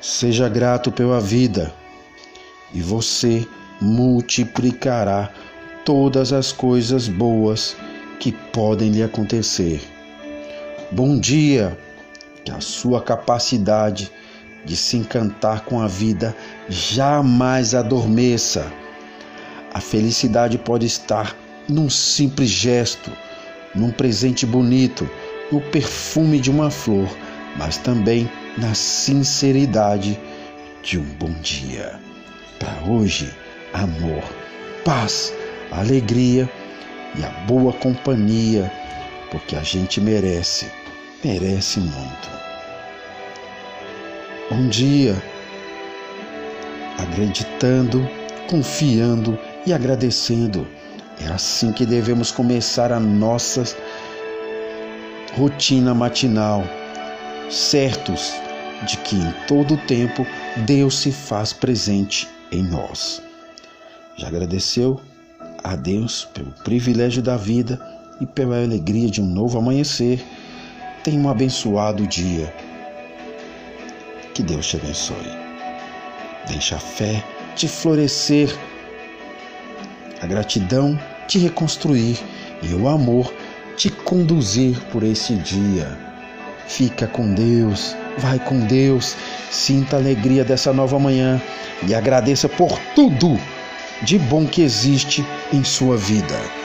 Seja grato pela vida e você multiplicará todas as coisas boas que podem lhe acontecer. Bom dia, que a sua capacidade de se encantar com a vida jamais adormeça. A felicidade pode estar num simples gesto, num presente bonito, no perfume de uma flor, mas também na sinceridade de um bom dia. Para hoje, amor, paz, alegria e a boa companhia, porque a gente merece, merece muito. Bom dia, acreditando, confiando e agradecendo. É assim que devemos começar a nossa rotina matinal, certos de que em todo o tempo Deus se faz presente em nós. Já agradeceu a Deus pelo privilégio da vida e pela alegria de um novo amanhecer? Tenha um abençoado dia. Que Deus te abençoe. Deixa a fé te florescer, a gratidão te reconstruir e o amor te conduzir por esse dia. Fica com Deus, vai com Deus, sinta a alegria dessa nova manhã e agradeça por tudo de bom que existe em sua vida.